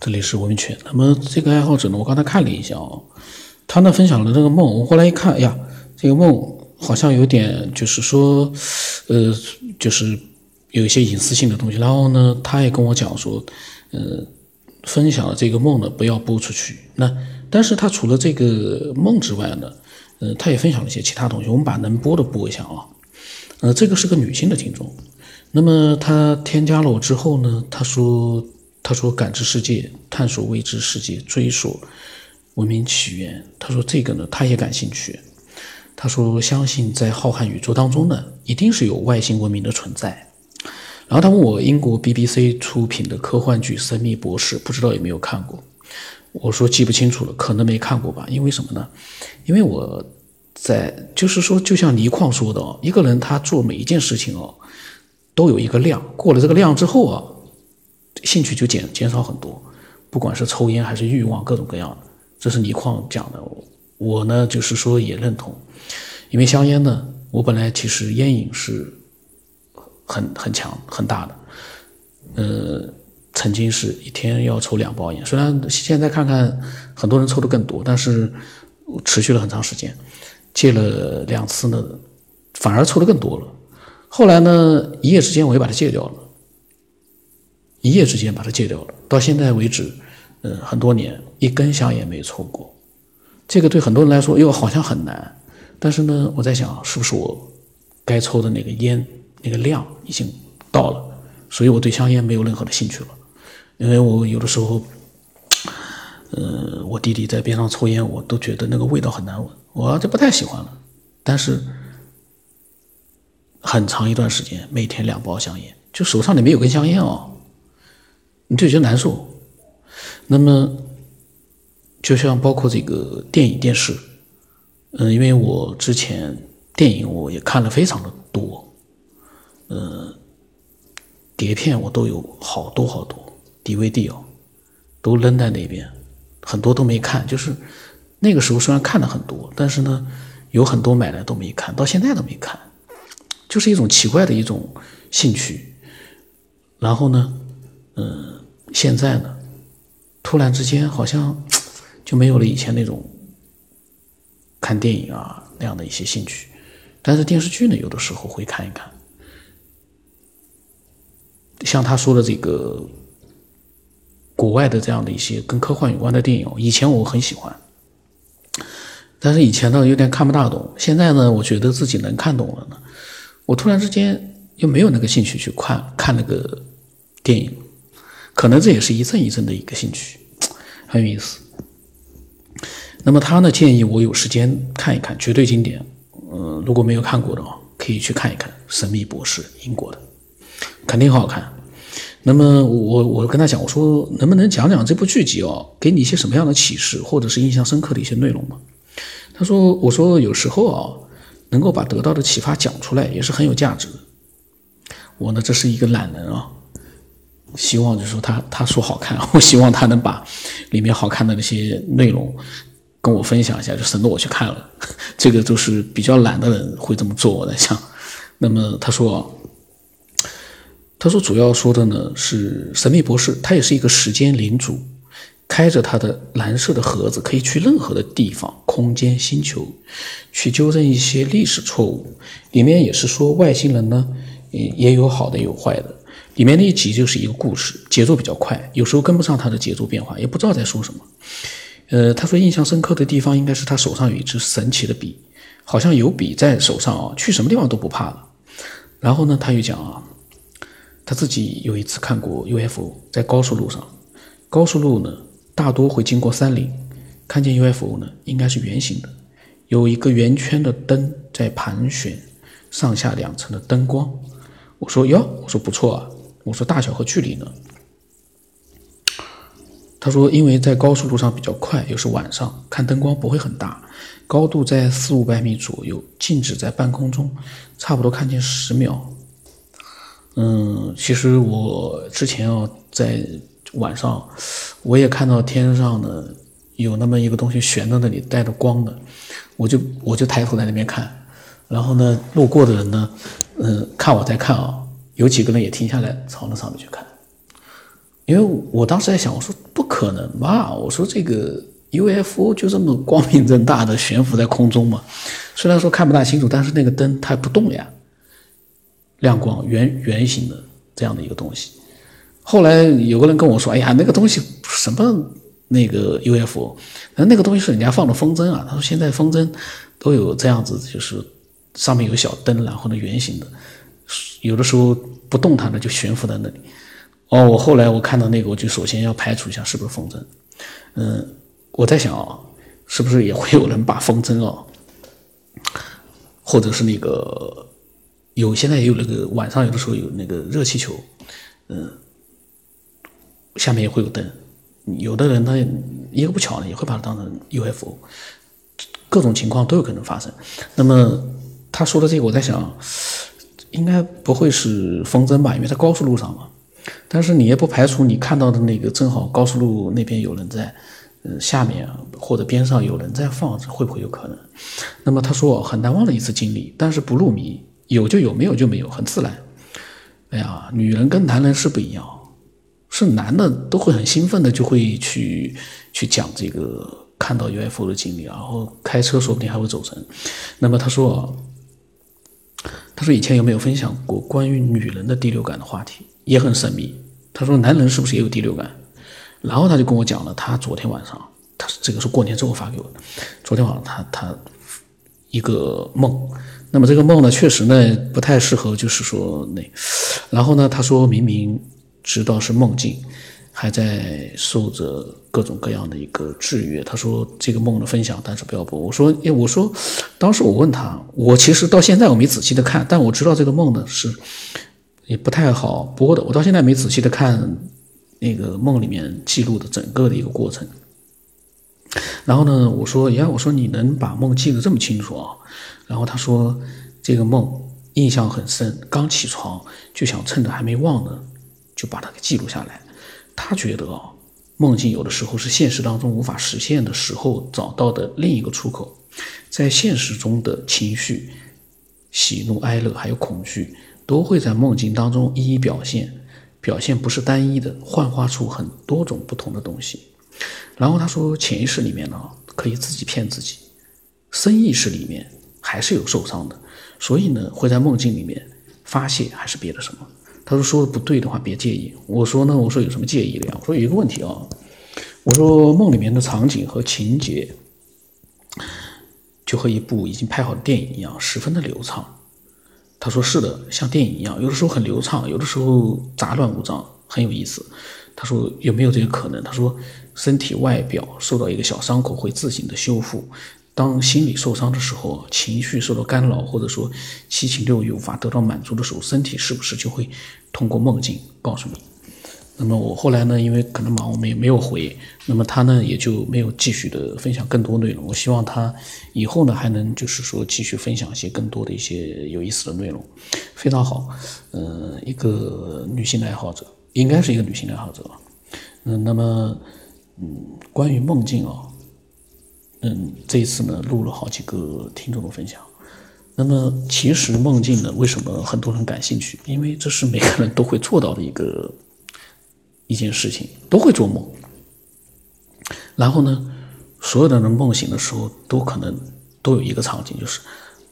这里是文明圈。那么这个爱好者呢，我刚才看了一下啊，他呢分享了这个梦，我后来一看，哎呀，这个梦好像有点就是说，呃，就是有一些隐私性的东西。然后呢，他也跟我讲说，呃，分享了这个梦呢不要播出去。那但是他除了这个梦之外呢，呃，他也分享了一些其他东西。我们把能播的播一下啊。呃，这个是个女性的听众，那么她添加了我之后呢，她说。他说：“感知世界，探索未知世界，追索文明起源。”他说：“这个呢，他也感兴趣。”他说：“相信在浩瀚宇宙当中呢，一定是有外星文明的存在。”然后他问我英国 BBC 出品的科幻剧《神秘博士》，不知道有没有看过？我说记不清楚了，可能没看过吧。因为什么呢？因为我在就是说，就像倪匡说的哦，一个人他做每一件事情哦，都有一个量，过了这个量之后啊。兴趣就减减少很多，不管是抽烟还是欲望，各种各样的，这是倪匡讲的。我呢，就是说也认同，因为香烟呢，我本来其实烟瘾是很很强很大的，呃，曾经是一天要抽两包烟，虽然现在看看很多人抽的更多，但是持续了很长时间，戒了两次呢，反而抽的更多了。后来呢，一夜之间我又把它戒掉了。一夜之间把它戒掉了，到现在为止，嗯，很多年一根香烟没抽过。这个对很多人来说，又好像很难。但是呢，我在想，是不是我该抽的那个烟那个量已经到了，所以我对香烟没有任何的兴趣了。因为我有的时候，呃，我弟弟在边上抽烟，我都觉得那个味道很难闻，我就不太喜欢了。但是很长一段时间，每天两包香烟，就手上里面有根香烟哦。你就觉得难受，那么就像包括这个电影、电视，嗯，因为我之前电影我也看了非常的多，嗯，碟片我都有好多好多，DVD 哦，都扔在那边，很多都没看。就是那个时候虽然看了很多，但是呢，有很多买来都没看到现在都没看，就是一种奇怪的一种兴趣。然后呢，嗯。现在呢，突然之间好像 就没有了以前那种看电影啊那样的一些兴趣，但是电视剧呢，有的时候会看一看。像他说的这个国外的这样的一些跟科幻有关的电影，以前我很喜欢，但是以前呢有点看不大懂。现在呢，我觉得自己能看懂了呢，我突然之间又没有那个兴趣去看看那个电影。可能这也是一阵一阵的一个兴趣，很有意思。那么他呢建议我有时间看一看，绝对经典。嗯，如果没有看过的话，可以去看一看《神秘博士》，英国的，肯定很好看。那么我我跟他讲，我说能不能讲讲这部剧集哦，给你一些什么样的启示，或者是印象深刻的一些内容吗？他说，我说有时候啊，能够把得到的启发讲出来，也是很有价值的。我呢，这是一个懒人啊。希望就是说他他说好看，我希望他能把里面好看的那些内容跟我分享一下，就省得我去看了。这个都是比较懒的人会这么做。我在想，那么他说，他说主要说的呢是神秘博士，他也是一个时间领主，开着他的蓝色的盒子，可以去任何的地方、空间、星球，去纠正一些历史错误。里面也是说外星人呢，也也有好的，有坏的。里面那一集就是一个故事，节奏比较快，有时候跟不上他的节奏变化，也不知道在说什么。呃，他说印象深刻的地方应该是他手上有一支神奇的笔，好像有笔在手上啊，去什么地方都不怕了。然后呢，他又讲啊，他自己有一次看过 UFO，在高速路上，高速路呢大多会经过山林，看见 UFO 呢应该是圆形的，有一个圆圈的灯在盘旋，上下两层的灯光。我说哟，我说不错啊。我说大小和距离呢？他说，因为在高速路上比较快，又是晚上，看灯光不会很大，高度在四五百米左右，静止在半空中，差不多看见十秒。嗯，其实我之前啊，在晚上，我也看到天上呢有那么一个东西悬在那里，带着光的，我就我就抬头在那边看，然后呢，路过的人呢，嗯，看我在看啊。有几个人也停下来朝那上面去看，因为我当时在想，我说不可能吧？我说这个 UFO 就这么光明正大的悬浮在空中嘛，虽然说看不大清楚，但是那个灯它不动呀，亮光圆圆形的这样的一个东西。后来有个人跟我说：“哎呀，那个东西什么那个 UFO，那那个东西是人家放的风筝啊。”他说：“现在风筝都有这样子，就是上面有小灯，然后呢圆形的，有的时候不动弹的就悬浮在那里。”哦，我后来我看到那个，我就首先要排除一下是不是风筝。嗯，我在想啊，是不是也会有人把风筝啊，或者是那个有现在也有那个晚上有的时候有那个热气球，嗯，下面也会有灯。有的人他一个不巧呢，也会把它当成 UFO，各种情况都有可能发生。那么他说的这个，我在想，应该不会是风筝吧？因为在高速路上嘛。但是你也不排除你看到的那个正好高速路那边有人在，呃下面或者边上有人在放，会不会有可能？那么他说很难忘的一次经历，但是不入迷，有就有，没有就没有，很自然。哎呀，女人跟男人是不一样，是男的都会很兴奋的就会去去讲这个看到 UFO 的经历，然后开车说不定还会走神。那么他说，他说以前有没有分享过关于女人的第六感的话题？也很神秘。他说：“男人是不是也有第六感？”然后他就跟我讲了，他昨天晚上，他这个是过年之后发给我的。昨天晚上他他一个梦，那么这个梦呢，确实呢不太适合，就是说那。然后呢，他说明明知道是梦境，还在受着各种各样的一个制约。他说这个梦的分享，但是不要播。我说，哎，我说，当时我问他，我其实到现在我没仔细的看，但我知道这个梦呢是。也不太好播的，我到现在没仔细的看那个梦里面记录的整个的一个过程。然后呢，我说，呀，我说你能把梦记得这么清楚啊？然后他说，这个梦印象很深，刚起床就想趁着还没忘呢，就把它给记录下来。他觉得啊，梦境有的时候是现实当中无法实现的时候找到的另一个出口，在现实中的情绪，喜怒哀乐还有恐惧。都会在梦境当中一一表现，表现不是单一的，幻化出很多种不同的东西。然后他说，潜意识里面呢可以自己骗自己，深意识里面还是有受伤的，所以呢会在梦境里面发泄还是别的什么。他说说的不对的话别介意。我说呢，我说有什么介意的呀？我说有一个问题啊，我说梦里面的场景和情节就和一部已经拍好的电影一样，十分的流畅。他说是的，像电影一样，有的时候很流畅，有的时候杂乱无章，很有意思。他说有没有这个可能？他说身体外表受到一个小伤口会自行的修复，当心理受伤的时候，情绪受到干扰，或者说七情六欲无法得到满足的时候，身体是不是就会通过梦境告诉你？那么我后来呢，因为可能忙，我们也没有回。那么他呢，也就没有继续的分享更多内容。我希望他以后呢，还能就是说继续分享一些更多的一些有意思的内容，非常好。嗯，一个女性的爱好者，应该是一个女性的爱好者。嗯，那么嗯，关于梦境啊，嗯，这一次呢，录了好几个听众的分享。那么其实梦境呢，为什么很多人感兴趣？因为这是每个人都会做到的一个。一件事情都会做梦，然后呢，所有的人梦醒的时候都可能都有一个场景，就是，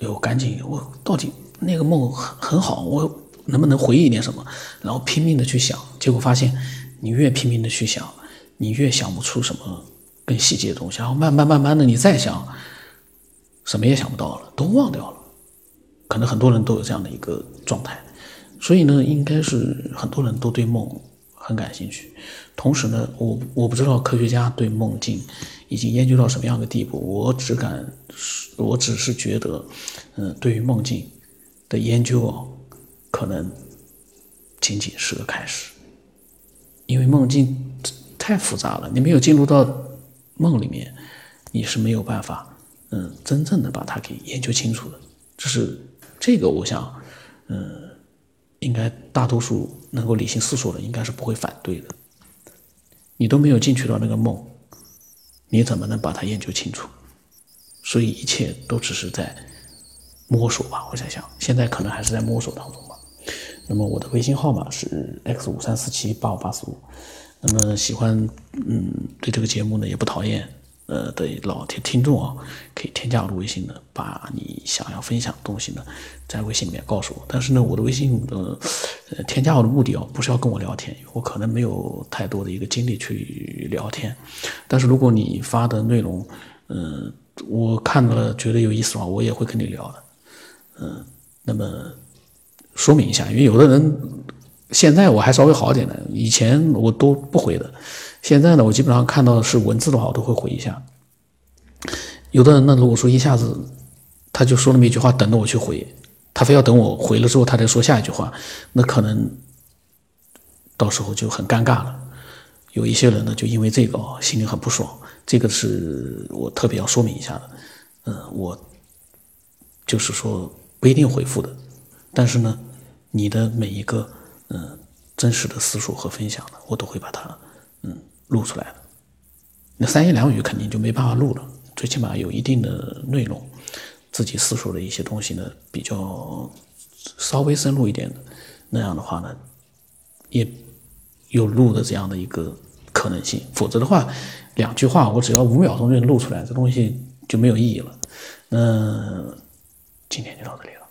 哎呦，赶紧，我到底那个梦很很好，我能不能回忆一点什么？然后拼命的去想，结果发现你越拼命的去想，你越想不出什么更细节的东西，然后慢慢慢慢的你再想，什么也想不到了，都忘掉了。可能很多人都有这样的一个状态，所以呢，应该是很多人都对梦。很感兴趣，同时呢，我我不知道科学家对梦境已经研究到什么样的地步，我只敢，我只是觉得，嗯，对于梦境的研究哦，可能仅仅是个开始，因为梦境太复杂了，你没有进入到梦里面，你是没有办法，嗯，真正的把它给研究清楚的，就是这个，我想，嗯。应该大多数能够理性思索的，应该是不会反对的。你都没有进去到那个梦，你怎么能把它研究清楚？所以一切都只是在摸索吧。我在想，现在可能还是在摸索当中吧。那么我的微信号码是 x 五三四七八五八四五。那么喜欢嗯对这个节目呢也不讨厌呃的老听听众啊，可以添加我的微信呢，把你想要分享的东西呢在微信里面告诉我。但是呢，我的微信呃呃添加我的目的啊，不是要跟我聊天，我可能没有太多的一个精力去聊天。但是如果你发的内容，嗯，我看了觉得有意思的话，我也会跟你聊的。嗯，那么说明一下，因为有的人现在我还稍微好点的，以前我都不回的。现在呢，我基本上看到是文字的话，我都会回一下。有的人呢，如果说一下子他就说那么一句话，等着我去回，他非要等我回了之后，他再说下一句话，那可能到时候就很尴尬了。有一些人呢，就因为这个心里很不爽，这个是我特别要说明一下的。嗯，我就是说。不一定回复的，但是呢，你的每一个嗯真实的思索和分享呢，我都会把它嗯录出来的。那三言两语肯定就没办法录了，最起码有一定的内容，自己思索的一些东西呢，比较稍微深入一点的，那样的话呢，也有录的这样的一个可能性。否则的话，两句话我只要五秒钟就能录出来，这东西就没有意义了。那今天就到这里了。